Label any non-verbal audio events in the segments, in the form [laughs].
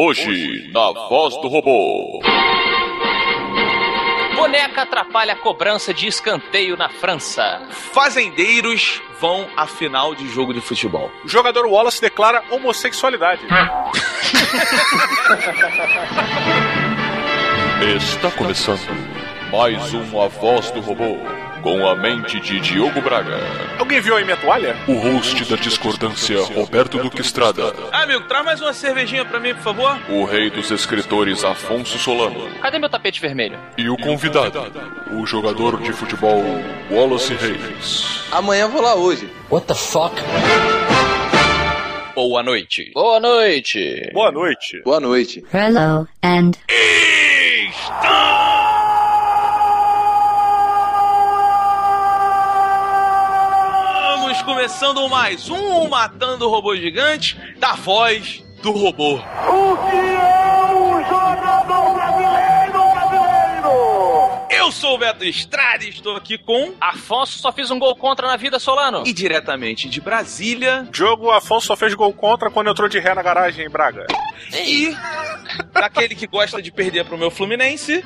Hoje, na voz do robô. Boneca atrapalha a cobrança de escanteio na França. Fazendeiros vão à final de jogo de futebol. O jogador Wallace declara homossexualidade. [laughs] Está começando mais um A Voz do Robô, com a mente de Diogo Braga. Alguém viu aí minha toalha? O host da discordância, Roberto Duque Estrada. Ah, amigo, traz mais uma cervejinha pra mim, por favor. O rei dos escritores, Afonso Solano. Cadê meu tapete vermelho? E o convidado, o jogador de futebol, Wallace Reis. Amanhã vou lá hoje. What the fuck? Boa noite. Boa noite. Boa noite. Boa noite. Hello and Estamos começando mais um Matando o Robô Gigante da voz do robô. O que é um jogador brasileiro, brasileiro? Eu sou o Beto Estrada e estou aqui com. Afonso só fiz um gol contra na vida, Solano. E diretamente de Brasília. Diogo Afonso só fez gol contra quando entrou de ré na garagem em Braga. E. daquele que gosta de perder pro meu Fluminense.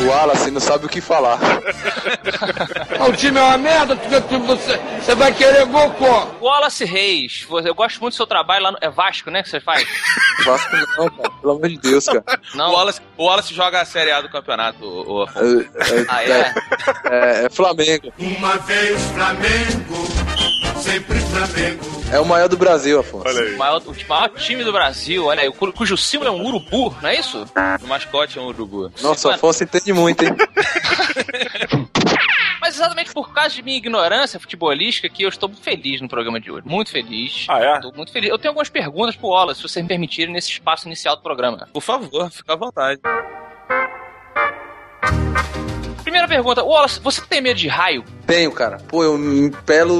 O Wallace não sabe o que falar. [laughs] o time é uma merda, você, você vai querer gol como? Wallace Reis, eu gosto muito do seu trabalho lá no. É Vasco, né? Que você faz? [laughs] Vasco não, cara. Pelo amor de Deus, cara. Não. O Wallace, o Wallace joga a Série A do campeonato, o. É, é- Ah, é? é- é Flamengo. Uma vez Flamengo, sempre Flamengo. É o maior do Brasil, Afonso. Olha O aí. maior, o maior time do Brasil, olha aí, o cu- cujo símbolo é um urubu, não é isso? O mascote é um urubu. Nossa, o Afonso entende muito, hein? [laughs] Mas exatamente por causa de minha ignorância futebolística que eu estou muito feliz no programa de hoje. Muito feliz. Ah, é? Estou muito feliz. Eu tenho algumas perguntas pro Wallace, se vocês me permitirem, nesse espaço inicial do programa. Por favor, fica à vontade. Primeira pergunta, Wallace, você tem medo de raio? Tenho, cara. Pô, eu me empelo,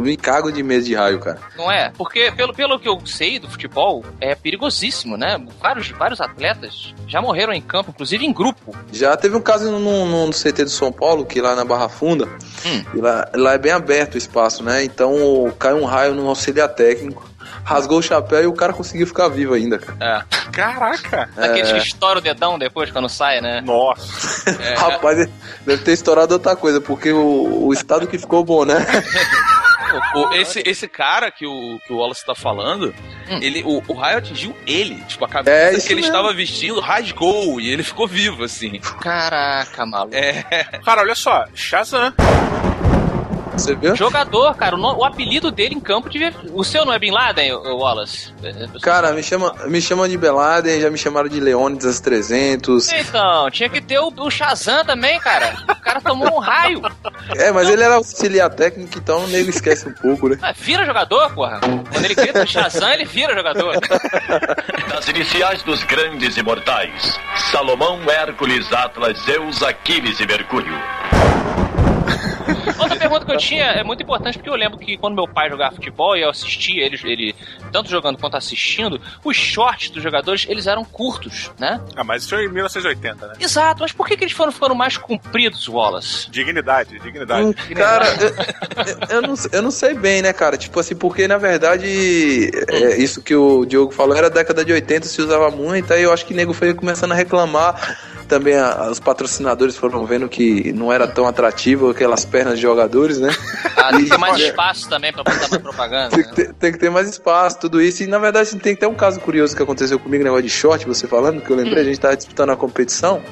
me cago de medo de raio, cara. Não é? Porque, pelo, pelo que eu sei do futebol, é perigosíssimo, né? Vários, vários atletas já morreram em campo, inclusive em grupo. Já teve um caso no, no, no CT do São Paulo, que lá na Barra Funda, Hum. e lá, lá é bem aberto o espaço, né? Então cai um raio no auxiliar técnico, rasgou o chapéu e o cara conseguiu ficar vivo ainda, cara. É. Caraca. Daqueles É. que estouram o dedão depois quando sai, né? Nossa. É. Rapaz, deve ter estourado outra coisa, porque o, o estado que ficou bom, né? [laughs] O- esse, esse cara que o, que o Wallace tá falando, Hum. ele, o, o raio atingiu ele. Tipo, a cabeça É, que ele mesmo. estava vestindo rasgou e ele ficou vivo, assim. Caraca, maluco. É. Cara, olha só. Shazam. Você viu? Jogador, cara, o, o apelido dele em campo devia. O seu não é Bin Laden, o Wallace? É, Cara, me chama, me chama de Beladen, já me chamaram de Leônidas 300. Então, tinha que ter o, o Shazam também, cara. O cara tomou um raio. É, mas ele era auxiliar técnico, então o nego esquece um pouco, né? Ah, vira jogador, porra. Quando ele grita Shazam, ele vira jogador. Das iniciais dos grandes imortais: Salomão, Hércules, Atlas, Zeus, Aquiles e Mercúrio. Outra pergunta que eu tinha é muito importante porque eu lembro que quando meu pai jogava futebol e eu assistia ele, ele tanto jogando quanto assistindo, os shorts dos jogadores eles eram curtos, né? Ah, mas isso foi em 1980, né? Exato, mas por que, que eles foram ficando mais compridos, Wallace? Dignidade, dignidade. Hum, Cara, eu, eu- eu não, eu não sei bem, né, cara? Tipo assim, porque na verdade, é, isso que o Diogo falou era década de 80, se usava muito, aí eu acho que o nego foi começando a reclamar. Também a- os patrocinadores foram vendo que não era tão atrativo aquelas pernas de jogadores, né? Ah, tem que ter [laughs] mais espaço também pra botar mais propaganda. Tem que, né? ter, tem que ter mais espaço, tudo isso. E na verdade tem até um caso curioso que aconteceu comigo, negócio de short, você falando, que eu lembrei, a gente tava disputando a competição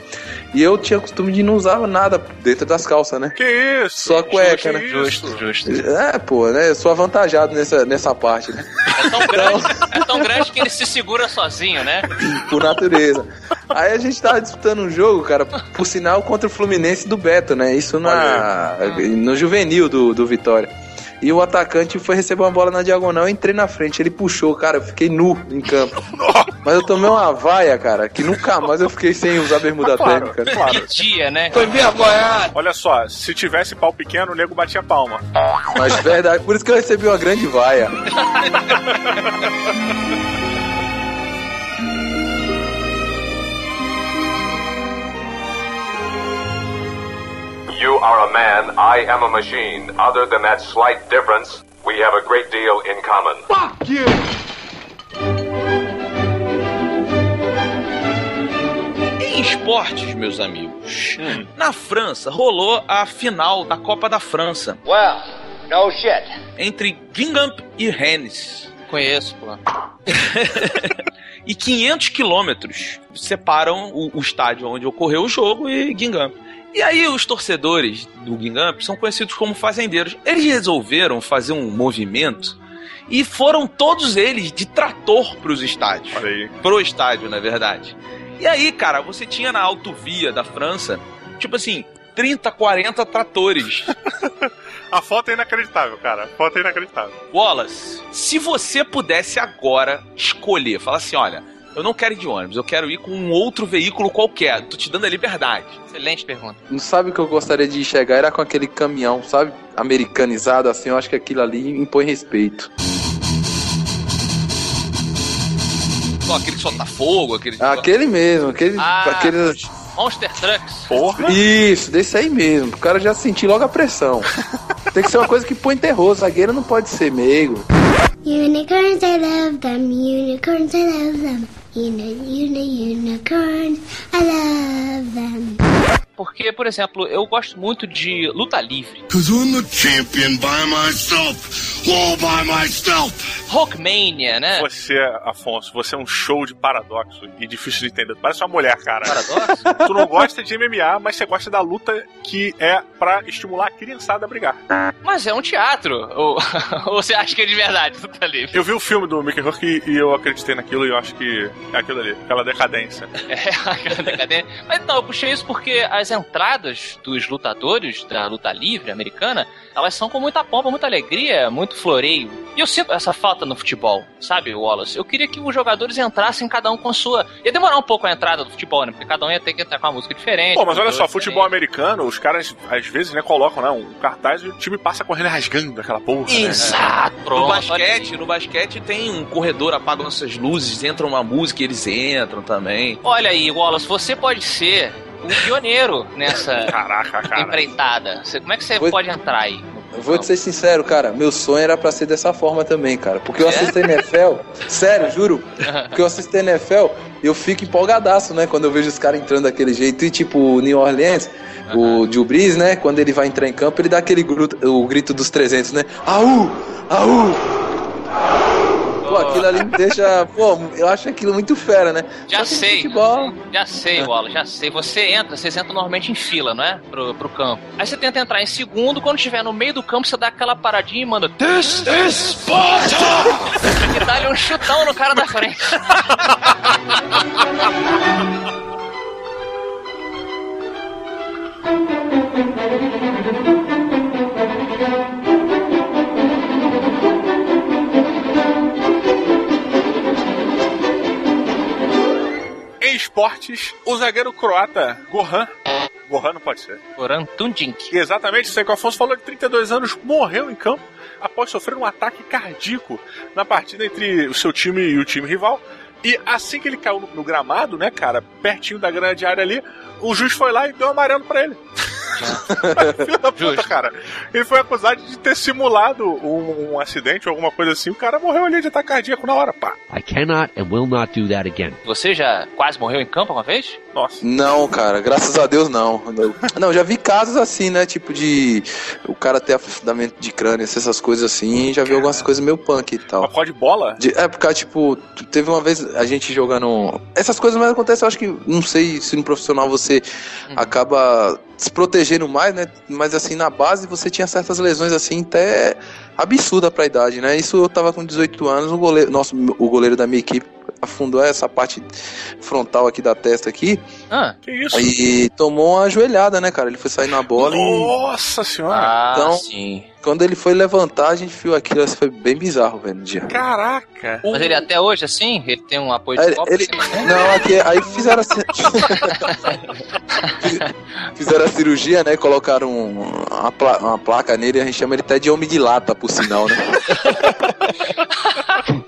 e eu tinha costume de não usar nada dentro das calças, né? Que isso? Só a cueca, né? Justo, justo. É, pô, né? Eu sou avantajado nessa, nessa parte, né? É tão, grande, é tão grande que ele se segura sozinho, né? Por natureza. Aí a gente tava disputando um jogo, cara, por sinal, contra o Fluminense do Beto, né? Isso na, no juvenil do, do Vitória. E o atacante foi receber uma bola na diagonal, eu entrei na frente, ele puxou, cara, eu fiquei nu em campo. [laughs] Mas eu tomei uma vaia, cara, que nunca mais eu fiquei sem usar bermuda Claro, térmica. claro. Que dia, né? Foi envergonhado. Olha só, se tivesse pau pequeno, o nego batia palma. Mas verdade, por isso que eu recebi uma grande vaia. [laughs] You are a man, I am a machine. Other than that slight difference, we have a great deal in common. Fuck you! Em esportes, meus amigos, na França rolou a final da Copa da França. Well, no shit. Entre Gingamp e Rennes. Conheço, pô. [laughs] e 500 quilômetros separam o, o, estádio onde ocorreu o jogo e Gingamp. E aí os torcedores do Guingamp são conhecidos como fazendeiros. Eles resolveram fazer um movimento e foram todos eles de trator para os estádios. Olha aí. Pro estádio, na verdade. E aí, cara, você tinha na autovia da França, tipo assim, 30, 40 tratores. [laughs] A foto é inacreditável, cara. A foto é inacreditável. Wallace, se você pudesse agora escolher, falar assim, olha, eu não quero ir de ônibus, eu quero ir com um outro veículo qualquer. Tô te dando a liberdade. Excelente pergunta. Não sabe o que eu gostaria de chegar? Era com aquele caminhão, sabe? Americanizado, assim, eu acho que aquilo ali impõe respeito. Ó, aquele que solta fogo, aquele. Aquele mesmo, aquele. Ah. aquele... Monster Trucks. Porra. Isso, desse aí mesmo. O cara já sentiu logo a pressão. [laughs] Tem que ser uma coisa que põe terror. Zagueiro não pode ser meigo. Unicorns, I love them. Unicorns, I love them. Uni, uni, unicorns, I love them. Porque, por exemplo, eu gosto muito de luta livre. Cause I'm the champion by myself. All by myself. Rockmania, né? Você, Afonso, você é um show de paradoxo e difícil de entender. Parece uma mulher, cara. Paradoxo? [laughs] Tu não gosta de MMA, mas você gosta da luta que é pra estimular a criançada a brigar. Mas é um teatro. Ou, [laughs] ou você acha que é de verdade luta livre? Eu vi o filme do Mickey Rourke e eu acreditei naquilo e eu acho que é aquilo ali, aquela decadência. [laughs] É, aquela decadência. Mas não, eu puxei isso porque as entradas dos lutadores da luta livre americana, elas são com muita pompa, muita alegria, muito floreio. E eu sinto essa falta no futebol, sabe, Wallace? Eu queria que os jogadores entrassem cada um com sua. Ia demorar um pouco a entrada do futebol, né? Porque cada um ia ter que entrar com uma música diferente. Pô, mas olha só, futebol diferente. americano, os caras às vezes, né, colocam, né, um cartaz e o time passa correndo rasgando aquela porra. né? Exato, pronto. No basquete, no basquete tem um corredor, apagam essas luzes, entra uma música e eles entram também. Olha aí, Wallace, você pode ser o pioneiro nessa Caraca, cara. empreitada. Você- como é que você Foi- pode entrar aí? Eu vou te ser sincero, cara. Meu sonho era pra ser dessa forma também, cara. Porque eu É? assisto NFL. sério, juro. Porque eu assisto NFL eu fico empolgadaço, né? Quando eu vejo os caras entrando daquele jeito. E tipo, o New Orleans, o Drew Brees, né? Quando ele vai entrar em campo, ele dá aquele grito, o grito dos 300, né? Aú! Aú! Pô, aquilo ali me deixa. Pô, eu acho aquilo muito fera, né? Já sei. Futebol. Já sei, Wallace, já sei. Você entra, vocês entram normalmente em fila, não é? Pro, pro campo. Aí você tenta entrar em segundo, quando estiver no meio do campo, você dá aquela paradinha e manda. This is Sparta! e dá-lhe um chutão no cara da frente. [laughs] esportes, o zagueiro croata Gohan. Gohan não pode ser. Goran Tundink. Exatamente, isso aí que o Afonso falou, de 32 anos, morreu em campo após sofrer um ataque cardíaco na partida entre o seu time e o time rival. E assim que ele caiu no, no gramado, né, cara, pertinho da grande área ali, o juiz foi lá e deu um amarelo pra ele. [laughs] Filho da puta, Justo. cara. Ele foi acusado de ter simulado um, um acidente ou alguma coisa assim. O cara morreu ali de ataque cardíaco na hora, pá. I cannot and will not do that again. Você já quase morreu em campo uma vez? Nossa. Não, cara, graças a Deus não. Não, já vi casos assim, né? Tipo de. O cara ter afundamento de crânio, essas coisas assim. Já vi algumas coisas meio punk e tal. Uma pó de bola? De- é, porque, tipo, teve uma vez a gente jogando. Essas coisas mais acontecem, eu acho que. Não sei se no profissional você acaba se protegendo mais, né? Mas assim, na base você tinha certas lesões assim, até absurda pra idade, né? Isso eu tava com 18 anos, o goleiro. Nosso, o goleiro da minha equipe afundou essa parte frontal aqui da testa aqui Ah, Que isso? e tomou uma joelhada, né, cara? Ele foi sair na bola e. Nossa senhora. ah então- sim. Quando ele foi levantar, a gente viu aquilo, isso foi bem bizarro, velho, no dia. Caraca. Mas ele até hoje, assim, ele tem um apoio de Aí, copo? ele- assim, não, aqui, aí fizeram assim. [laughs] fizeram a cirurgia, né? Colocaram uma, pla- uma placa nele, a gente chama ele até de homem de lata, por sinal, né? [laughs]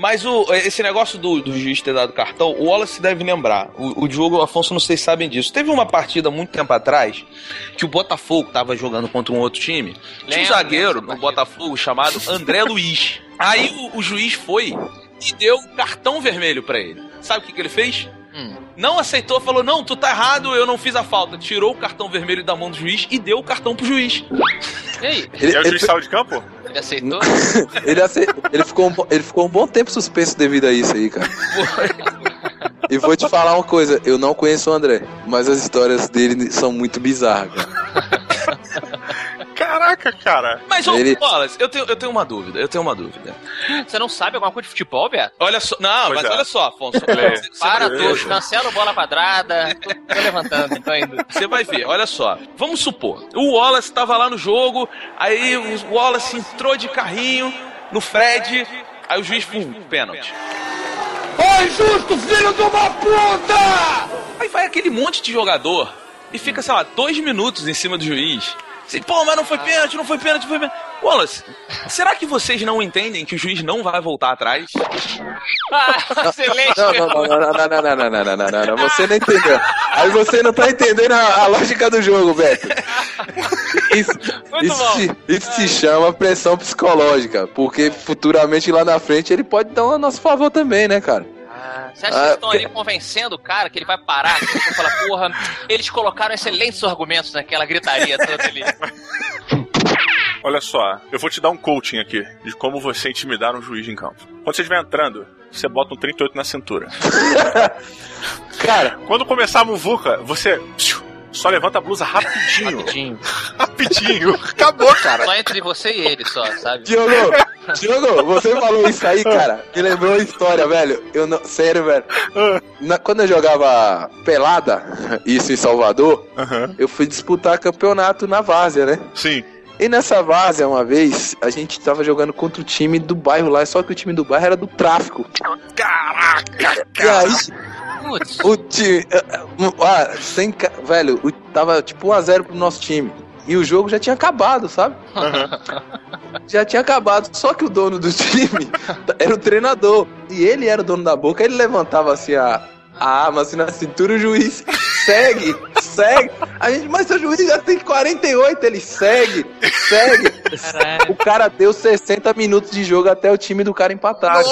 Mas o, esse negócio do, do juiz ter dado cartão, o Wallace deve lembrar. O, o Diogo e o Afonso não sei se sabem disso. Teve uma partida muito tempo atrás que o Botafogo tava jogando contra um outro time. Tinha um zagueiro no Botafogo chamado André Luiz. Aí o, o juiz foi e deu um cartão vermelho pra ele. Sabe o que, que ele fez? Hum. Não aceitou, falou: não, tu tá errado, eu não fiz a falta. Tirou o cartão vermelho da mão do juiz e deu o cartão pro juiz. E aí? E aí o juiz saiu de campo? Ele aceitou? [laughs] Ele, ace- ele, ficou um, ele ficou um bom tempo suspenso devido a isso aí, cara. E vou te falar uma coisa, eu não conheço o André, mas as histórias dele são muito bizarras, cara. [laughs] Caraca, cara. Mas, ô, Ele- Wallace, eu tenho, eu tenho uma dúvida, eu tenho uma dúvida. Você não sabe alguma coisa de futebol, Beto? Olha só, não, Pois mas é. olha só, Afonso. [laughs] Você Para tudo, cancela o bola quadrada. Tô, tô levantando, tô indo. Você vai ver, olha só. Vamos supor, o Wallace tava lá no jogo, aí o Wallace entrou de carrinho no Fred, aí o juiz, pum, pênalti. Ô, injusto, filho de uma puta! Aí vai aquele monte de jogador e fica, sei lá, dois minutos em cima do juiz. Assim, Pô, mas não foi pênalti, não foi pênalti, não foi pênalti. Wallace, será que vocês não entendem que o juiz não vai voltar atrás? Ah, excelente. Não, não, não, não, não, não, não, não, não, não, não, não, não, você não entendeu. Aí você não tá entendendo a, a lógica do jogo, Beto. Isso, Muito isso, bom. se, isso se chama pressão psicológica, porque futuramente lá na frente ele pode dar um a nosso favor também, né, cara? Ah, Você acha que Ah, eles estão ali convencendo o cara que ele vai parar? Que ele falar, porra, eles colocaram excelentes argumentos naquela gritaria toda ali. [laughs] Olha só, eu vou te dar um coaching aqui de como você intimidar um juiz em campo. Quando você estiver entrando, você bota um 38 na cintura. [laughs] Cara, Quando começar a muvuca, você só levanta a blusa rapidinho. Rapidinho. [laughs] rapidinho. Acabou, cara. Só entre você e ele, só, sabe? Diogo, Diogo, [laughs] você falou isso aí, cara. Me lembrou uma história, velho. Eu não, sério, velho. Na- quando eu jogava pelada, isso em Salvador, eu fui disputar campeonato na Várzea, né? Sim. E nessa várzea, uma vez, a gente tava jogando contra o time do bairro lá, só que o time do bairro era do tráfico. Caraca, E aí, Putz, o time. Ah, sem. Velho, o- tava tipo 1x0 pro nosso time. E o jogo já tinha acabado, sabe? [laughs] Já tinha acabado. Só que o dono do time [laughs] era o treinador. E ele era o dono da boca. Ele levantava assim a, a arma assim na cintura. O juiz segue, segue. A gente, mas seu juiz já tem 48. Ele segue, segue. caralho. O cara deu 60 minutos de jogo até o time do cara empatar. [laughs]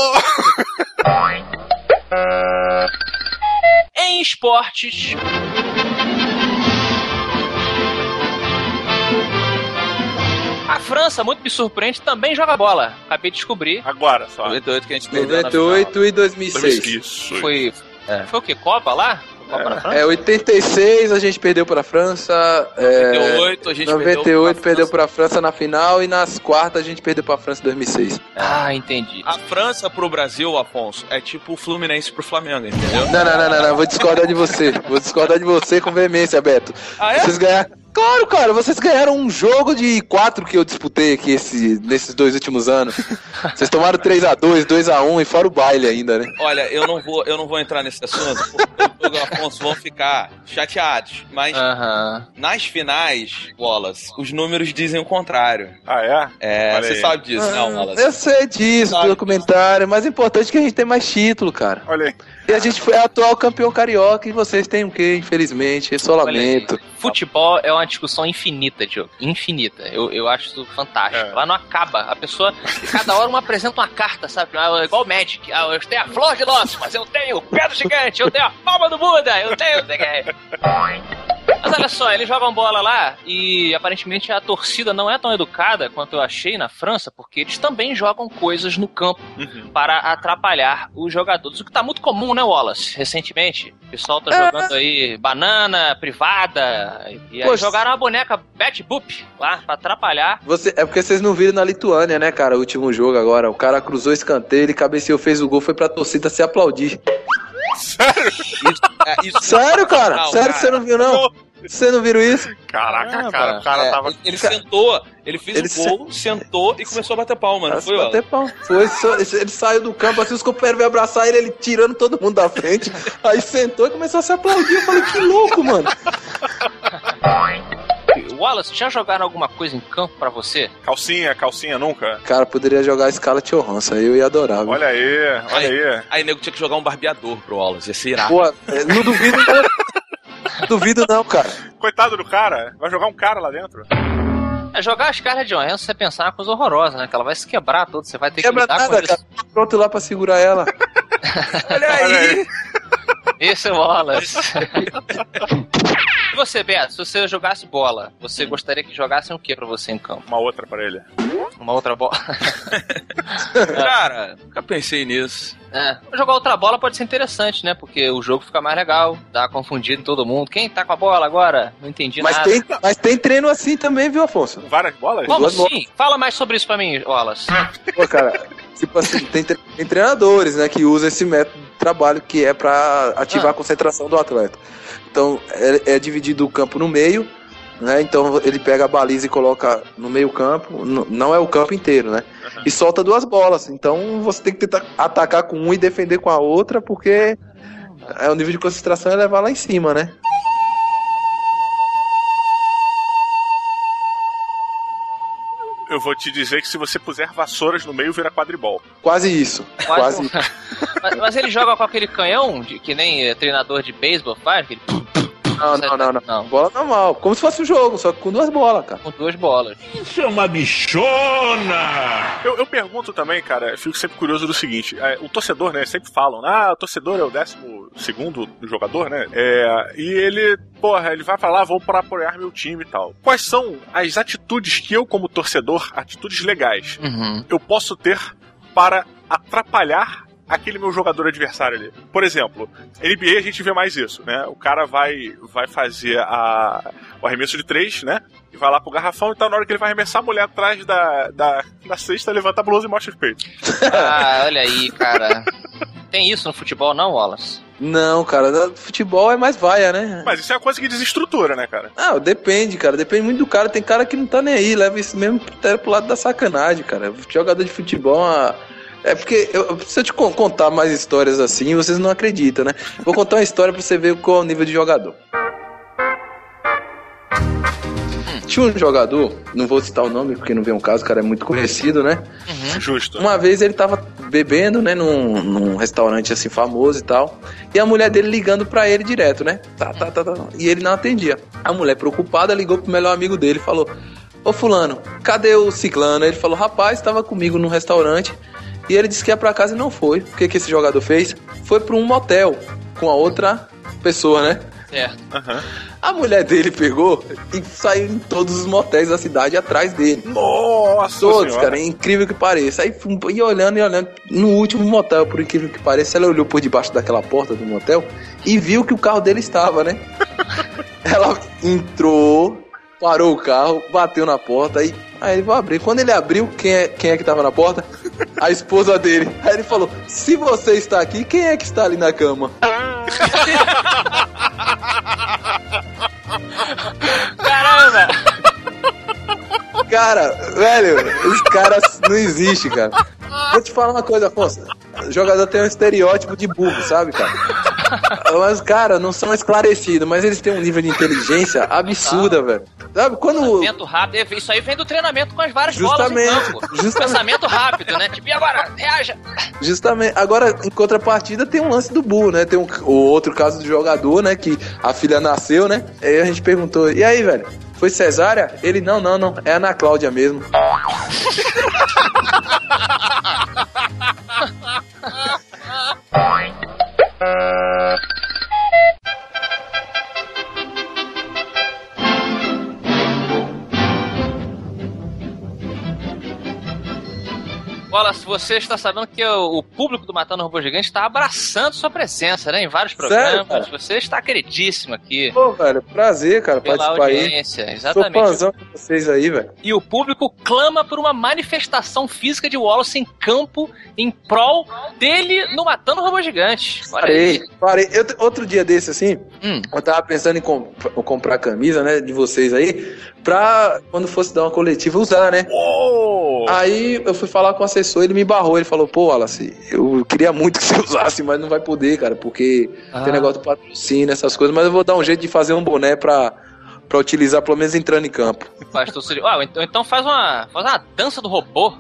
Em esportes. A França, muito me surpreende, também joga bola. Acabei de descobrir. Agora só. 98 que a gente perdeu na final. 98 e 2006. Isso. Foi. Foi o quê? Copa lá? Copa França? É, 86 a gente perdeu pra França. É, 98 a gente 98 perdeu pra pra França na final e nas quartas a gente perdeu pra França em 2006. Ah, entendi. A França pro Brasil, Afonso, é tipo o Fluminense pro Flamengo, entendeu? Não, não, não, não, não, vou discordar de você. Vou discordar de você com veemência, Beto. Ah, é? Vocês ganharam. Claro, cara, vocês ganharam um jogo de quatro que eu disputei aqui esse, nesses dois últimos anos. [laughs] Vocês tomaram 3x2, 2x1 e fora o baile ainda, né? Olha, eu não vou, eu não vou entrar nesse assunto, porque o Afonso vão ficar chateados. Mas Aham. nas finais, Wallace, os números dizem o contrário. Ah, é? É, você sabe disso, não, Wallace? Eu sei disso, do documentário, mas o importante é que a gente tem mais título, cara. Olha aí. E a gente foi atual campeão carioca e vocês têm o quê, infelizmente? Eu só Olha aí. lamento. Futebol é uma discussão infinita, Diogo. Infinita. Eu, eu acho isso fantástico. É. Lá não acaba. A pessoa, cada hora uma apresenta uma carta, sabe? Ah, Igual o Magic. Ah, eu tenho a flor de lótus, mas eu tenho o pé do gigante, eu tenho a palma do Buda, eu tenho. Mas olha só, eles jogam bola lá e aparentemente a torcida não é tão educada quanto eu achei na França, porque eles também jogam coisas no campo Uhum. para atrapalhar os jogadores. O que tá muito comum, né, Wallace? Recentemente. O pessoal tá É. jogando aí banana privada. E aí Poxa. jogaram uma boneca Bat Boop lá pra atrapalhar. Você, é porque vocês não viram na Lituânia, né, cara? O último jogo agora. O cara cruzou escanteio, ele cabeceou, fez o gol, foi pra torcida se aplaudir. É, isso- Sério, cara? Não, Sério que você não viu, não? Você não viram isso? Caraca, Caramba. cara, o cara É, tava. ele, ele sentou, ele fez Ele o gol, sentou e começou a bater palma, não foi, bater pau. Foi, ele saiu do campo, assim, os companheiros veio abraçar ele, ele tirando todo mundo da frente. Aí sentou e começou a se aplaudir. Eu falei, que louco, mano. Wallace, já jogaram alguma coisa em campo pra você? Calcinha, calcinha nunca. Cara, poderia jogar a escala Johansson, eu ia adorar. viu? Olha aí, olha aí. Aí nego tinha que jogar um barbeador pro Wallace, ia ser irado. Pô, é, não duvido não. [laughs] duvido não, cara. Coitado do cara, vai jogar um cara lá dentro. É, jogar a Scarlett Johansson, você pensar uma coisa horrorosa, né? Que ela vai se quebrar toda, você vai ter Quebra que lidar nada, com cara. isso. Tô pronto lá pra segurar ela. Olha [laughs] Olha aí! Esse é o Wallace. [laughs] e você, Beto, se você jogasse bola, você gostaria que jogassem o que pra você em campo? Uma outra pra ele. Uma outra bola? [laughs] Cara, nunca pensei nisso. É, jogar outra bola pode ser interessante, né? Porque o jogo fica mais legal, dá confundido em todo mundo. Quem tá com a bola agora? Não entendi Mas nada. tem, mas tem treino assim também, viu, Afonso? Várias bolas? Como duas assim? Fala mais sobre isso pra mim, Wallace. Pô, cara, tipo assim, tem, tre- tem treinadores, né, que usam esse método trabalho que é pra ativar Ah. a concentração do atleta. Então, é, é dividido o campo no meio, né? Então ele pega a baliza e coloca no meio campo, não é o campo inteiro, né? E solta duas bolas. Então você tem que tentar atacar com uma e defender com a outra, porque é o nível de concentração é levar lá em cima, né? Eu vou te dizer que se você puser vassouras no meio, vira quadribol. Quase isso. Quase. Quase. [laughs] mas, mas ele joga com aquele canhão, de, que nem eh, treinador de beisebol faz, aquele [laughs] Não, não, não, não. Não. Bola normal. Como se fosse um jogo, só que com duas bolas, cara. com duas bolas. Isso é uma bichona! Eu, eu pergunto também, cara, eu fico sempre curioso do seguinte: é, o torcedor, né, sempre falam, ah, o torcedor é o décimo segundo jogador, né? É, e ele, porra, ele vai falar, vou para apoiar meu time e tal. Quais são as atitudes que eu, como torcedor, atitudes legais, Uhum. eu posso ter para atrapalhar aquele meu jogador adversário ali. Por exemplo, NBA a gente vê mais isso, né? O cara vai, vai fazer a, o arremesso de três, né? E vai lá pro garrafão e tal. Na hora que ele vai arremessar, a mulher atrás da, da, da cesta levanta a blusa e mostra os peitos. [laughs] Ah, olha aí, cara. Tem isso no futebol, não, Wallace? Não, cara, futebol é mais vaia, né? Mas isso é uma coisa que desestrutura, né, cara? Ah, depende, cara. Depende muito do cara. Tem cara que não tá nem aí, leva isso mesmo até pro lado da sacanagem, cara. Jogador de futebol ah, é porque eu, se eu te con- contar mais histórias assim, vocês não acreditam, né? Vou contar uma história pra você ver qual é o nível de jogador. Tinha um jogador, não vou citar o nome porque não vem um caso, o cara é muito conhecido, né? Justo. Uma vez ele tava bebendo, né, num, num restaurante assim famoso e tal. E a mulher dele ligando pra ele direto, né? Tá, tá, tá, tá. E ele não atendia. A mulher preocupada ligou pro melhor amigo dele e falou: Ô fulano, cadê o ciclano? Ele falou: Rapaz, tava comigo num restaurante. E ele disse que ia pra casa e não foi. O que, que esse jogador fez? Foi pra um motel com a outra pessoa, né? Certo. A mulher dele pegou e saiu em todos os motéis da cidade atrás dele. Nossa Todos, senhora. cara, é incrível que pareça. Aí ia olhando e olhando. No último motel, por incrível que pareça, ela olhou por debaixo daquela porta do motel e viu que o carro dele estava, né? [laughs] ela entrou, parou o carro, bateu na porta aí. Aí ele vai abrir. Quando ele abriu, quem é, quem é que tava na porta? [laughs] A esposa dele. Aí ele falou: Se você está aqui, quem é que está ali na cama? [laughs] Caramba! Cara, velho, os caras não existem, cara. Vou te falar uma coisa, Afonso. O jogador tem um estereótipo de burro, sabe, cara? Mas, cara, não são esclarecidos, mas eles têm um nível de inteligência absurda, velho. Sabe, quando. Pensamento rápido. Isso aí vem do treinamento com as várias bolas em Justamente, campo. justamente. Pensamento rápido, né? Tipo, e agora? Reaja! Justamente. Agora, em contrapartida, tem um lance do burro, né? Tem um, o outro caso do jogador, né? Que a filha nasceu, né? Aí a gente perguntou, e aí, velho? Foi cesárea? Ele, não, não, não. É Ana Cláudia mesmo. [laughs] Uh... Wallace, você está sabendo que o, o público do Matando Robô Gigante está abraçando sua presença, né? Em vários Sério, programas. cara? você está queridíssimo aqui. Pô, velho, prazer, cara, Pela participar aí. audiência, Sou exatamente. fãzão de vocês aí, velho. E o público clama por uma manifestação física de Wallace em campo em prol dele no Matando Robô Gigante. Olha Parei, aí. parei. Eu, outro dia desse, assim, Hum. eu tava pensando em comp- comprar camisa, né, de vocês aí, pra quando fosse dar uma coletiva usar, né? Oh! Aí eu fui falar com o assessor, ele me barrou, ele falou, pô, Wallace, eu queria muito que você [laughs] usasse, mas não vai poder, cara, porque Ah. tem negócio do patrocínio, essas coisas, mas eu vou dar um jeito de fazer um boné pra, pra utilizar, pelo menos entrando em campo. Faz. Ah, então, então faz uma, faz uma dança do robô.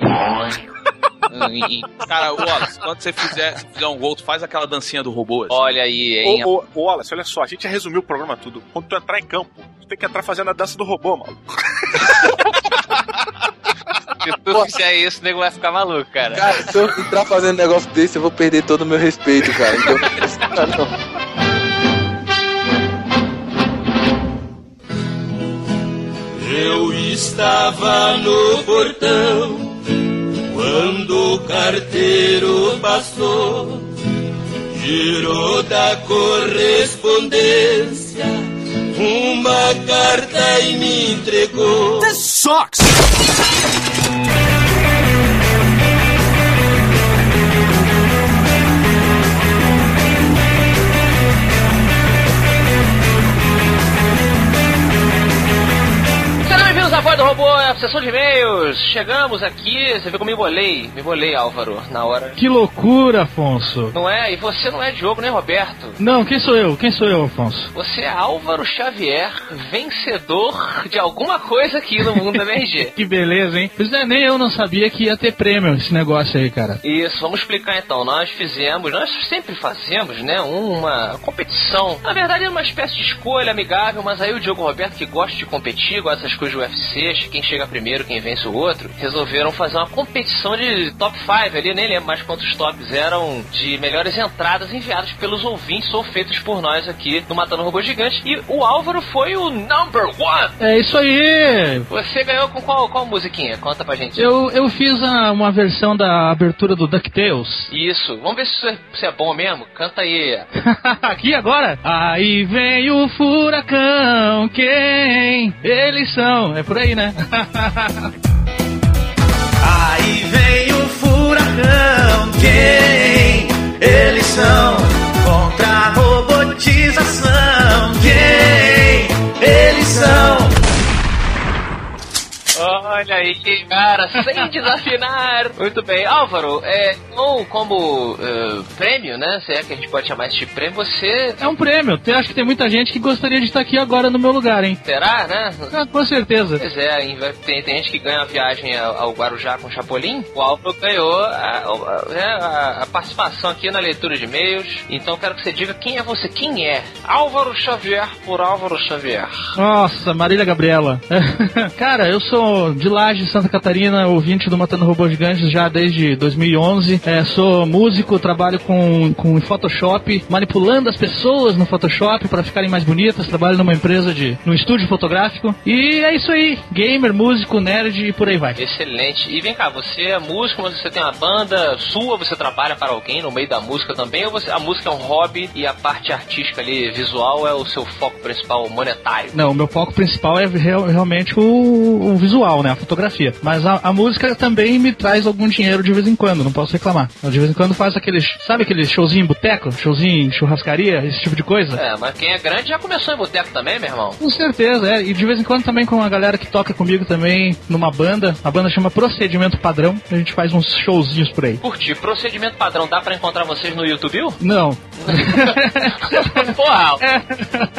Hum, cara, Wallace, quando você fizer, se fizer um gol, tu faz aquela dancinha do robô. Assim. Olha aí, hein? Ô, ô, Wallace, olha só, a gente já resumiu o programa tudo. Quando tu entrar em campo, tu tem que entrar fazendo a dança do robô, maluco. [laughs] Se tu fizer isso, o nego vai ficar maluco, cara. Cara, se eu entrar fazendo negócio desse, eu vou perder todo o meu respeito, cara. Então, não. não. Eu estava no portão quando o carteiro passou, girou da correspondência uma carta e me entregou. This sucks! Bem-vindos à Voz do Robô, é a sessão de e-mails. Chegamos aqui, você viu como me bolei, me bolei, Álvaro, na hora. Que loucura, Afonso. Não é? E você não é Diogo nem Roberto. Não, quem sou eu? Quem sou eu, Afonso? Você é Álvaro Xavier, vencedor de alguma coisa aqui no mundo MRG. [laughs] Que beleza, hein? Pois é, nem eu não sabia que ia ter prêmio esse negócio aí, cara. Isso, vamos explicar então. Nós fizemos, nós sempre fazemos, né, uma competição. Na verdade é uma espécie de escolha amigável, mas aí o Diogo Roberto, que gosta de competir, gosta dessas coisas de UFC, quem chega primeiro, quem vence o outro, resolveram fazer uma competição de top 5 ali, nem lembro mais quantos tops eram, de melhores entradas enviadas pelos ouvintes ou feitos por nós aqui no Matando Robô Gigante. E o Álvaro foi o number one! É isso aí! Você ganhou com qual, qual musiquinha? Conta pra gente. Eu, eu fiz a- uma versão da abertura do DuckTales. Isso, vamos ver se isso é, se é bom mesmo. Canta aí. [laughs] Aqui agora? Aí vem o furacão, quem eles são? É por aí, né? [laughs] Aí vem o furacão, quem eles são? Contra a robotização, quem eles são? Aí, cara, sem desafinar. Muito bem. Álvaro, é, ou como eh, prêmio, né? Se é que a gente pode chamar isso de prêmio, você. É um prêmio. Eu acho que tem muita gente que gostaria de estar aqui agora no meu lugar, hein? Será, né? Ah, com certeza. Pois é, em- tem, tem gente que ganha a viagem ao, Guarujá com o Chapolin. O Álvaro ganhou a, a- né, a- a participação aqui na leitura de e-mails. Então quero que você diga quem é você. Quem é? Álvaro Xavier por Álvaro Xavier. Nossa, Marília Gabriela. [laughs] Cara, eu sou de Laje, Santa Catarina, ouvinte do Matando Robôs Gigantes já desde 2011. É, sou músico, trabalho com, com Photoshop, manipulando as pessoas no Photoshop para ficarem mais bonitas. Trabalho numa empresa de, num estúdio fotográfico. E é isso aí, gamer, músico, nerd e por aí vai. Excelente. E vem cá, você é músico, mas você tem uma banda sua, você trabalha para alguém no meio da música também, ou você, a música é um hobby e a parte artística ali, visual, é o seu foco principal monetário? Não, o meu foco principal é real- realmente o, o visual, né? A fotografia. Mas a, a música também me traz algum dinheiro de vez em quando, não posso reclamar. Eu, de vez em quando faz aqueles, sabe aqueles showzinho em boteco? Showzinho em churrascaria, esse tipo de coisa? É, mas quem é grande já começou em boteco também, meu irmão. Com certeza, é. E de vez em quando também com a galera que toca comigo também numa banda. A banda chama Procedimento Padrão. A gente faz uns showzinhos por aí. Curti. Procedimento padrão, dá pra encontrar vocês no YouTube? Não. [laughs] Porra! É,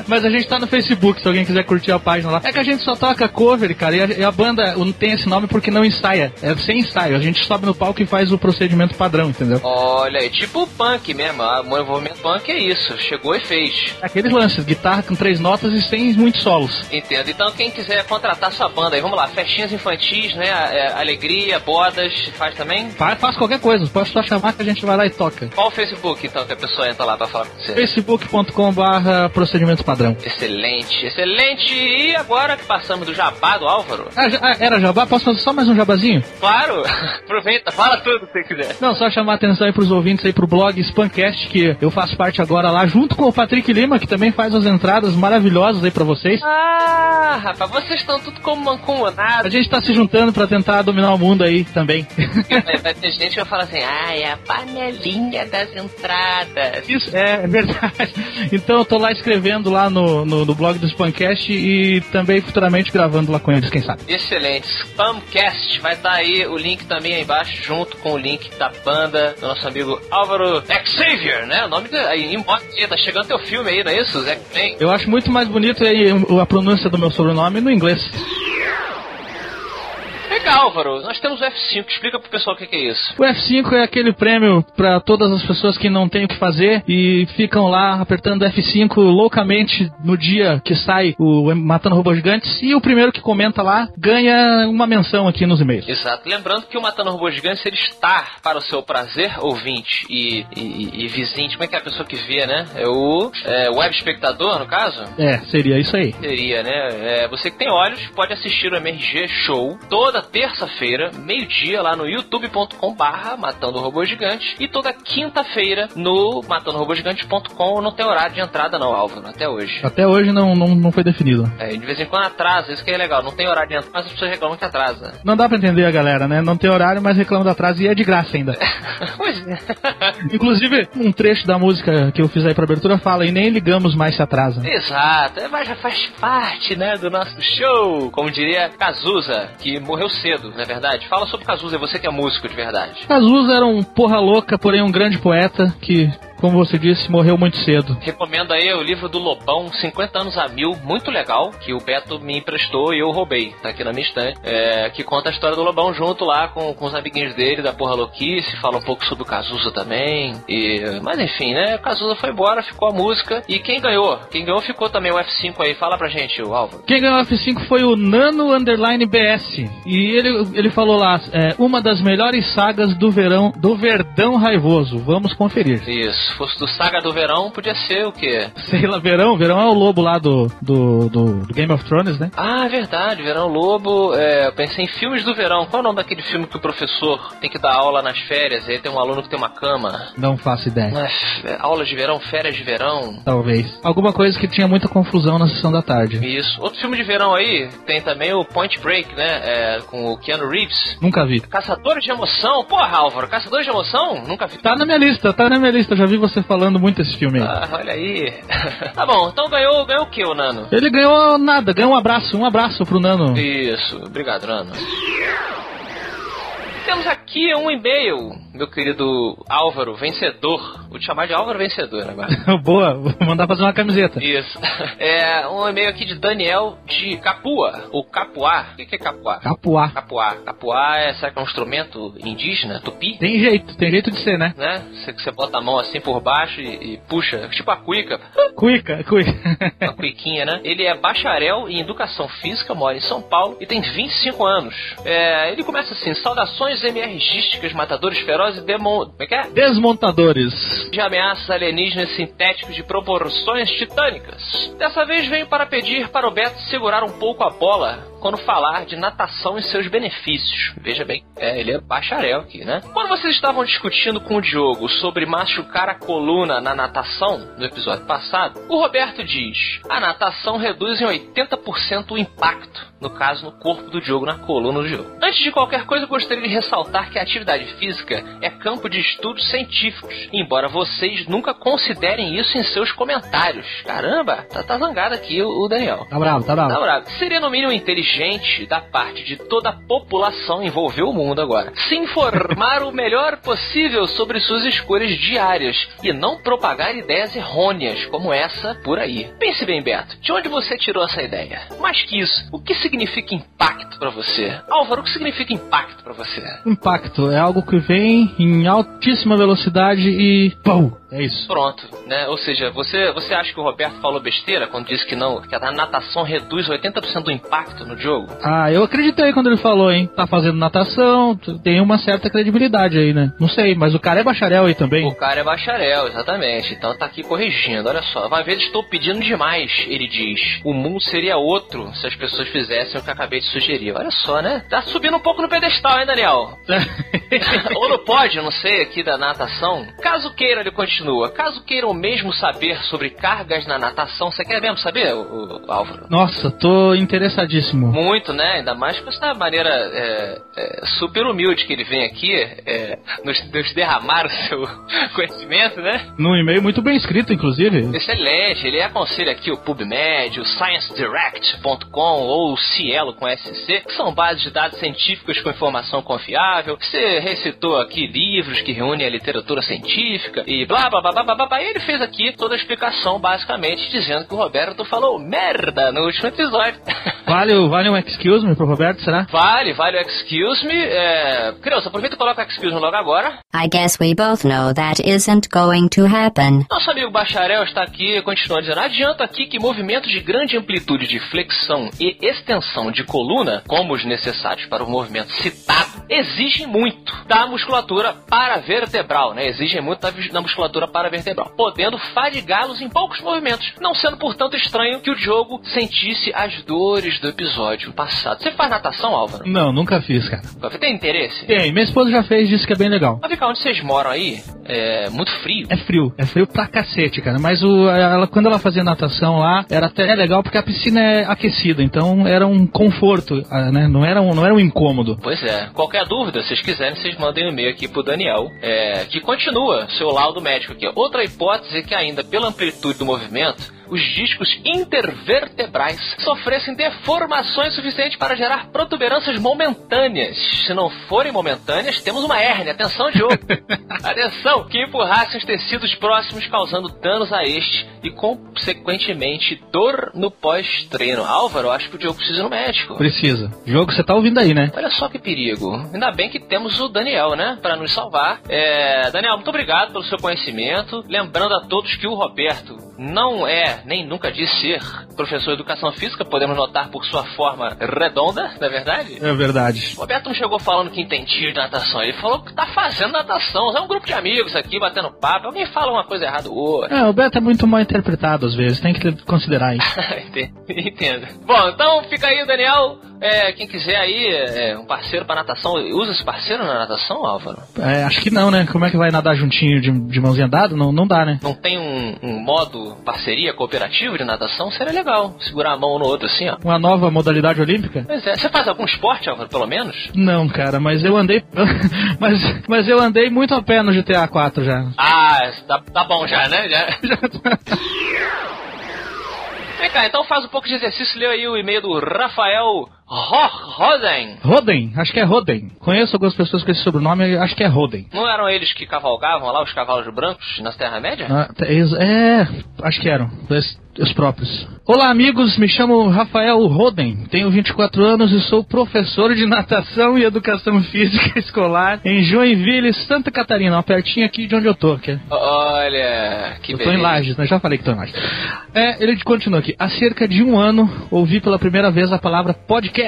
mas a gente tá no Facebook, se alguém quiser curtir a página lá. É que a gente só toca cover, cara, e a, e a banda não tem esse nome porque não ensaia. É sem ensaio. A gente sobe no palco e faz o procedimento padrão, entendeu? Olha, é tipo punk mesmo. ah, O movimento punk é isso. Chegou e fez. Aqueles lances, guitarra com três notas e sem muitos solos. Entendo. Então, quem quiser contratar sua banda aí, vamos lá. Festinhas infantis, né? é, alegria, bodas, faz também? Faz, faz qualquer coisa, pode só chamar que a gente vai lá e toca. Qual o Facebook, então, que a pessoa entra lá pra falar com você? facebook.com barra procedimento padrão. Excelente, excelente. E agora que passamos do jabá do Álvaro? Ah, já- ah, era jabá? Posso fazer só mais um jabazinho? Claro! [laughs] Aproveita, fala tudo que você quiser. Não, só chamar a atenção aí pros ouvintes aí pro blog Spancast, que eu faço parte agora lá, junto com o Patrick Lima, que também faz as entradas maravilhosas aí pra vocês. Ah, rapaz, vocês estão tudo como mancomunados. A gente tá se juntando pra tentar dominar o mundo aí também. [laughs] [laughs] Vai, ter gente que vai falar assim, ah, é a panelinha das entradas. Isso, é, é verdade. Então eu tô lá escrevendo lá no, no, no blog do Spancast e também futuramente gravando lá com eles, quem sabe. Excelente. Spamcast vai estar aí o link também aí embaixo, junto com o link da banda do nosso amigo Álvaro Xavier, né? O nome da. Aí, embora, tá chegando teu filme aí, não é isso? Zé. Eu acho muito mais bonito aí a pronúncia do meu sobrenome no inglês. Diga, Álvaro, nós temos o F5, explica pro pessoal o que, que é isso. O F5 é aquele prêmio para todas as pessoas que não têm o que fazer e ficam lá apertando F5 loucamente no dia que sai o Matando Robôs Gigantes e o primeiro que comenta lá ganha uma menção aqui nos e-mails. Exato. Lembrando que o Matando Robôs Gigantes ele está para o seu prazer, ouvinte e, e, e vizinho. Como é que é a pessoa que vê, né? É o é, web espectador, no caso? É, seria isso aí. Seria, né? É, você que tem olhos pode assistir o MRG Show toda terça-feira, meio-dia, lá no youtube.com barra Matando Robô Gigante e toda quinta-feira no matandorobogigante.com não tem horário de entrada não, Álvaro, até hoje. Até hoje não, não, não foi definido. É, de vez em quando atrasa, isso que é legal, não tem horário de entrada, mas as pessoas reclamam que atrasa. Não dá pra entender a galera, né? Não tem horário, mas reclamam do atraso e é de graça ainda. [laughs] pois é. [laughs] Inclusive, um trecho da música que eu fiz aí pra abertura fala e nem ligamos mais se atrasa. Exato, é, mas já faz parte, né, do nosso show, como diria Cazuza, que morreu cedo, não é verdade? Fala sobre Cazuza, você que é músico de verdade. Cazuza era um porra louca, porém um grande poeta que como você disse, morreu muito cedo. Recomendo aí o livro do Lobão, 50 anos a mil, muito legal, que o Beto me emprestou e eu roubei, tá aqui na minha estante, é, que conta a história do Lobão junto lá com, com os amiguinhos dele, da porra louquice, fala um pouco sobre o Cazuza também, e, mas enfim, né, o Cazuza foi embora, ficou a música, e quem ganhou? Quem ganhou ficou também o F5 aí, fala pra gente, o Álvaro. Quem ganhou o F5 foi o Nano Underline BS, e ele, ele falou lá, é, uma das melhores sagas do verão, do Verdão Raivoso, vamos conferir. Isso, fosse do Saga do Verão, podia ser o quê? Sei lá, Verão, Verão é o lobo lá do, do, do, do Game of Thrones, né? Ah, é verdade, Verão Lobo. É, eu pensei em filmes do verão. Qual é o nome daquele filme que o professor tem que dar aula nas férias e aí tem um aluno que tem uma cama? Não faço ideia. É, aula de verão, férias de verão? Talvez. Alguma coisa que tinha muita confusão na sessão da tarde. Isso. Outro filme de verão aí, tem também o Point Break, né? É, com o Keanu Reeves. Nunca vi. Caçadores de Emoção. Porra, Álvaro, Caçadores de Emoção? Nunca vi. Tá na minha lista, tá na minha lista. Já vi você falando muito esse filme aí. Ah, olha aí. [laughs] tá bom, então ganhou, ganhou o que, o Nano? Ele ganhou nada, ganhou um abraço, um abraço pro Nano. Isso, obrigado, Nano. Temos aqui um e-mail, meu querido Álvaro Vencedor. Vou te chamar de Álvaro Vencedor agora. [laughs] Boa, vou mandar fazer uma camiseta. Isso. [laughs] É um e-mail aqui de Daniel de Capua, ou Capuá. O que é Capuá? Capuá. Capuá. Capuá é, será que é um instrumento indígena, tupi? Tem jeito, tem jeito de ser, né? Né? Você, você bota a mão assim por baixo e, e puxa, tipo a cuica. Cuica, cuica. [laughs] Uma cuiquinha, né? Ele é bacharel em educação física, mora em São Paulo e tem 25 anos. É, ele começa assim, saudações MRGísticas, matadores ferozes é que é? Desmontadores. De ameaças alienígenas sintéticos de proporções titânicas. Dessa vez venho para pedir para o Beto segurar um pouco a bola quando falar de natação e seus benefícios. Veja bem, é, ele é bacharel aqui, né? Quando vocês estavam discutindo com o Diogo sobre machucar a coluna na natação, no episódio passado, o Roberto diz: a natação reduz em 80% o impacto no caso, no corpo do Diogo, na coluna do Diogo. Antes de qualquer coisa, eu gostaria de ressaltar que a atividade física é campo de estudos científicos, embora vocês nunca considerem isso em seus comentários. Caramba, tá, tá zangado aqui o, o Daniel. Tá bravo, tá bravo. Tá bravo. Seria no mínimo inteligente da parte de toda a população envolver o mundo agora. Se informar [laughs] o melhor possível sobre suas escolhas diárias e não propagar ideias errôneas como essa por aí. Pense bem, Beto, de onde você tirou essa ideia? Mais que isso, o que significa impacto para você? Álvaro, o que significa impacto para você? Impacto é algo que vem em altíssima velocidade e pum, é isso. Pronto, né? Ou seja, você, você acha que o Roberto falou besteira quando disse que não, que a natação reduz 80% do impacto no jogo? Ah, eu acreditei quando ele falou, hein? Tá fazendo natação, tem uma certa credibilidade aí, né? Não sei, mas o cara é bacharel aí também. O cara é bacharel, exatamente. Então tá aqui corrigindo. Olha só, vai ver, estou pedindo demais, ele diz. O mundo seria outro se as pessoas fizessem o que acabei de sugerir. Olha só, né? Tá subindo um pouco no pedestal, hein, Daniel? [laughs] [laughs] Ou no pódio, não sei, aqui da natação. Caso queira, ele continua. Caso queiram mesmo saber sobre cargas na natação, você quer mesmo saber, o, o Álvaro? Nossa, tô interessadíssimo. Muito, né? Ainda mais com essa maneira é, é, super humilde que ele vem aqui, é, nos, nos derramar o seu [laughs] conhecimento, né? Num e-mail muito bem escrito, inclusive. Excelente, ele aconselha aqui o PubMed, o ScienceDirect.com ou o Cielo com SC, que são bases de dados científicos com informação confiável. Você recitou aqui de livros que reúnem a literatura científica e blá blá blá blá blá blá. E ele fez aqui toda a explicação, basicamente, dizendo que o Roberto falou merda no último episódio. [laughs] Vale, vale um excuse me pro Roberto, será? Vale, vale o excuse me. É... Criança, aproveita e coloca o excuse me logo agora. I guess we both know that isn't going to happen. Nosso amigo Bacharel está aqui e continua dizendo: adianto aqui que movimentos de grande amplitude de flexão e extensão de coluna, como os necessários para o movimento citado, exigem muito da musculatura paravertebral, né? Exigem muito da, da musculatura paravertebral, podendo fadigá-los em poucos movimentos, não sendo, portanto, estranho que o jogo sentisse as dores do episódio passado. Você faz natação, Álvaro? Não, nunca fiz, cara. Tem interesse? Tem, minha esposa já fez, disse que é bem legal. Mas cá, onde vocês moram aí? É muito frio. É frio, é frio pra cacete, cara. Mas o, ela, quando ela fazia natação lá, era até legal porque a piscina é aquecida, então era um conforto, né? Não era um, não era um incômodo. Pois é. Qualquer dúvida, se vocês quiserem, vocês mandem um e-mail aqui pro Daniel, é, que continua seu laudo médico aqui. Outra hipótese é que ainda pela amplitude do movimento, os discos intervertebrais sofressem deformações suficientes para gerar protuberâncias momentâneas. Se não forem momentâneas, temos uma hérnia. Atenção, Diogo. [laughs] Atenção, que empurrassem os tecidos próximos, causando danos a este e, consequentemente, dor no pós-treino. Álvaro, acho que o Diogo precisa ir no médico. Precisa. Diogo, você tá ouvindo aí, né? Olha só que perigo. Ainda bem que temos o Daniel, né? Para nos salvar. É... Daniel, muito obrigado pelo seu conhecimento. Lembrando a todos que o Roberto não é, nem nunca disse ser professor de educação física, podemos notar por sua forma redonda, não é verdade? É verdade. O Roberto não chegou falando que entendia de natação, ele falou que tá fazendo natação. É um grupo de amigos aqui batendo papo, alguém fala uma coisa errada ou outra. É, o Beto é muito mal interpretado às vezes, tem que considerar isso. [laughs] Entendo. Bom, então fica aí, Daniel. É, quem quiser aí, é, um parceiro para natação, usa esse parceiro na natação, Álvaro? É, acho que não, né? Como é que vai nadar juntinho de, de mãozinha dada? Não, não dá, né? Não tem um, um modo parceria cooperativa de natação? Seria legal. Segurar a mão no outro assim, ó. Uma nova modalidade olímpica? Pois é. Você faz algum esporte, Álvaro, pelo menos? Não, cara, mas eu andei. [laughs] mas, mas eu andei muito a pé no GTA 4 já. Ah, tá, tá bom já, né? Já. [laughs] Vem cá, então faz um pouco de exercício, lê aí o e-mail do Rafael Roden. Roden, acho que é Roden. Conheço algumas pessoas com esse sobrenome, acho que é Roden. Não eram eles que cavalgavam lá, os cavalos brancos, na Terra-média? Ah, é, acho que eram. Os próprios. Olá, amigos. Me chamo Rafael Roden. Tenho 24 anos e sou professor de natação e educação [laughs] física escolar em Joinville, Santa Catarina, uma pertinho aqui de onde eu tô. Que... Olha, que Eu tô em Lages, né? Já falei que tô em Lages. É, ele continua aqui. Há cerca de um ano, ouvi pela primeira vez a palavra podcast,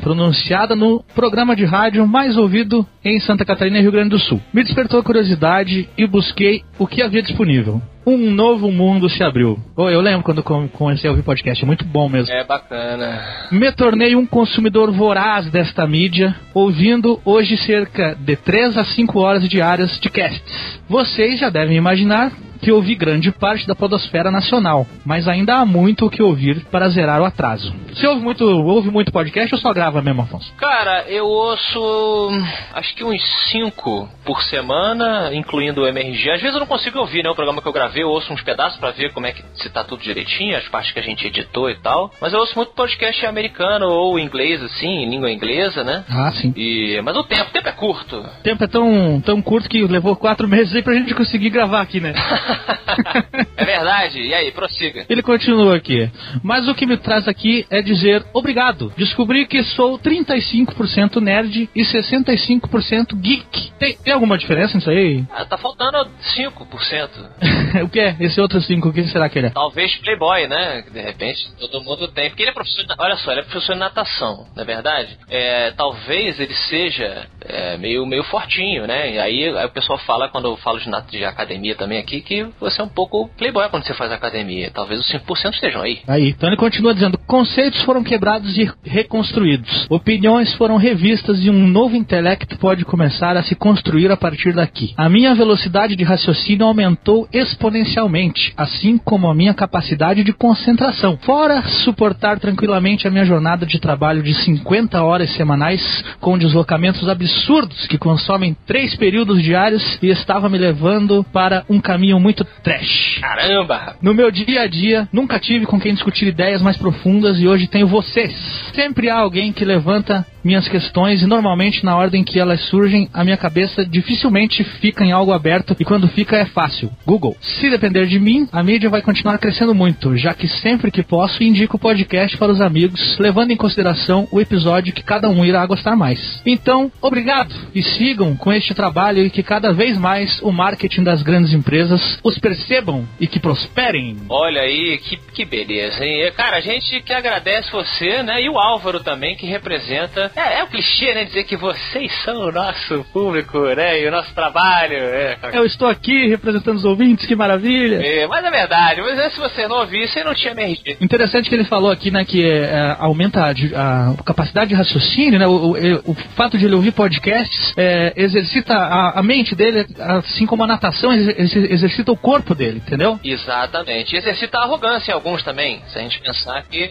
pronunciada no programa de rádio mais ouvido em Santa Catarina e Rio Grande do Sul. Me despertou a curiosidade e busquei o que havia disponível um novo mundo se abriu. Oh, eu lembro quando comecei a ouvir podcast, é muito bom mesmo. É bacana. Me tornei um consumidor voraz desta mídia, ouvindo hoje cerca de 3 a 5 horas diárias de casts. Vocês já devem imaginar que ouvi grande parte da podosfera nacional, mas ainda há muito o que ouvir para zerar o atraso. Você ouve muito, ouve muito podcast ou só grava mesmo, Afonso? Cara, eu ouço acho que uns 5 por semana, incluindo o MRG. Às vezes eu não consigo ouvir, né? O programa que eu gravei, eu ouço uns pedaços para ver como é que se tá tudo direitinho, as partes que a gente editou e tal. Mas eu ouço muito podcast americano ou inglês, assim, em língua inglesa, né? Ah, sim. E... Mas o tempo, o tempo é curto. O tempo é tão, tão curto que levou quatro meses aí pra gente conseguir gravar aqui, né? [laughs] [laughs] é verdade. E aí, prossiga. Ele continua aqui. Mas o que me traz aqui é dizer obrigado. Descobri que sou 35% nerd e 65% geek. Tem, tem alguma diferença nisso aí? Ah, tá faltando 5%. [laughs] o que é? Esse outro 5, o que será que ele é? Talvez Playboy, né? De repente todo mundo tem. Porque ele é professor. De, olha só, ele é professor de natação, não é verdade? É, talvez ele seja é, meio, meio fortinho, né? E aí, aí, o pessoal fala, quando eu falo de, de academia também aqui, que você é um pouco playboy quando você faz academia. Talvez os 5% estejam aí. Aí, então ele continua dizendo: conceitos foram quebrados e reconstruídos, opiniões foram revistas e um novo intelecto pode começar a se construir a partir daqui. A minha velocidade de raciocínio aumentou exponencialmente, assim como a minha capacidade de concentração. Fora suportar tranquilamente a minha jornada de trabalho de 50 horas semanais com deslocamentos absurdos que consomem três períodos diários e estava me levando para um caminho muito trash. Caramba! No meu dia a dia, nunca tive com quem discutir ideias mais profundas e hoje tenho vocês. Sempre há alguém que levanta minhas questões e normalmente na ordem que elas surgem, a minha cabeça dificilmente fica em algo aberto e quando fica é fácil. Google. Se depender de mim, a mídia vai continuar crescendo muito, já que sempre que posso indico o podcast para os amigos, levando em consideração o episódio que cada um irá gostar mais. Então, obrigado e sigam com este trabalho e que cada vez mais o marketing das grandes empresas os percebam e que prosperem. Olha aí, que, que beleza, hein? Cara, a gente que agradece você, né? E o Álvaro também, que representa. É, é o clichê, né? Dizer que vocês são o nosso público, né? E o nosso trabalho. É. Eu estou aqui representando os ouvintes, que maravilha. É, mas é verdade, mas é, se você não ouvir, você não tinha MRG. Interessante que ele falou aqui, né, que é, aumenta a, a, capacidade de raciocínio, né? O, o, o, fato de ele ouvir podcasts é, exercita a, a, mente dele, assim como a natação exercita o corpo dele, entendeu? Exatamente. Exercita a arrogância em alguns também, se a gente pensar que.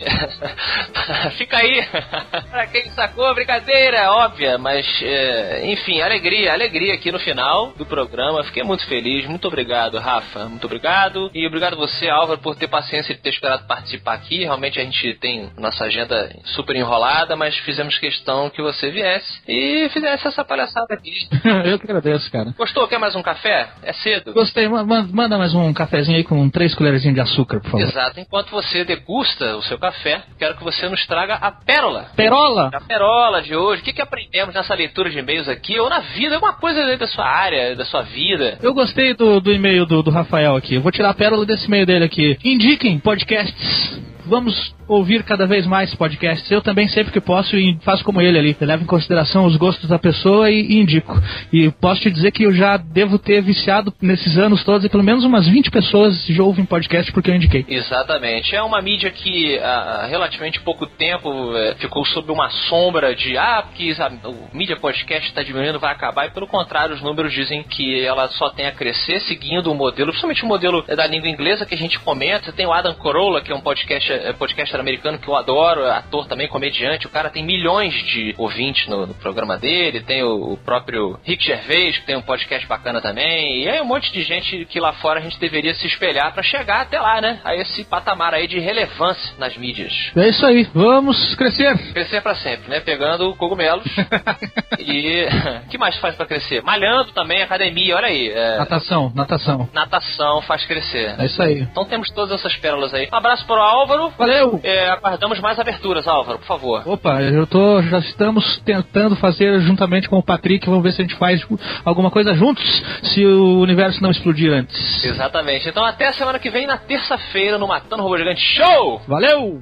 [laughs] Fica aí! [laughs] pra quem sacou, brincadeira, óbvia, mas é, enfim, alegria, alegria aqui no final do programa. Fiquei muito feliz. Muito obrigado, Rafa. Muito obrigado. E obrigado você, Álvaro, por ter paciência de ter esperado participar aqui. Realmente a gente tem nossa agenda super enrolada, mas fizemos questão que você viesse e fizesse essa palhaçada aqui. [laughs] Eu que agradeço, cara. Gostou? Quer mais um café? É cedo? Gostei. Manda mais um cafezinho aí com três colherzinhas de açúcar, por favor. Exato. Enquanto você degusta o seu café, quero que você nos traga a pérola. Perola? A pérola de hoje. O que, que aprendemos nessa leitura de e-mails aqui? Ou na vida? Alguma coisa da sua área, da sua vida. Eu gostei do, do e-mail do, do Rafael aqui. Eu vou tirar a pérola desse e-mail dele aqui. Indiquem podcasts. Vamos ouvir cada vez mais podcasts. Eu também, sempre que posso, faço como ele ali. Levo em consideração os gostos da pessoa e, e, indico. E posso te dizer que eu já devo ter viciado nesses anos todos e pelo menos umas 20 pessoas já ouvem podcast porque eu indiquei. Exatamente. É uma mídia que há relativamente pouco tempo é, ficou sob uma sombra de ah, porque a, mídia podcast está diminuindo, vai acabar. E pelo contrário, os números dizem que ela só tem a crescer seguindo o modelo, principalmente o modelo da língua inglesa que a gente comenta. Tem o Adam Corolla, que é um podcast, podcaster americano que eu adoro, ator também, comediante. O cara tem milhões de ouvintes no, no programa dele. Tem o, o, próprio Rick Gervais, que tem um podcast bacana também. E aí um monte de gente que lá fora a gente deveria se espelhar para chegar até lá, né? A esse patamar aí de relevância nas mídias. É isso aí, vamos crescer. Crescer para sempre, né? Pegando cogumelos. [laughs] e o [laughs] que mais faz para crescer? Malhando também, academia, olha aí. É... Natação, natação. Natação faz crescer. É isso aí. Então temos todas essas pérolas aí. Um abraço pro Álvaro. Valeu! É, aguardamos mais aberturas, Álvaro, por favor. Opa, eu tô. Já estamos tentando fazer juntamente com o Patrick. Vamos ver se a gente faz alguma coisa juntos, se o universo não explodir antes. Exatamente. Então até a semana que vem, na terça-feira, no Matando Robô Gigante Show! Valeu!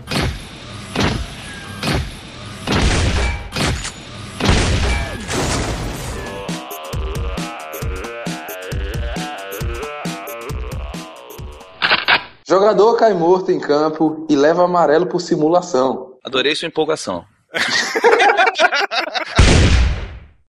Jogador cai morto em campo e leva amarelo por simulação. Adorei sua empolgação. [laughs]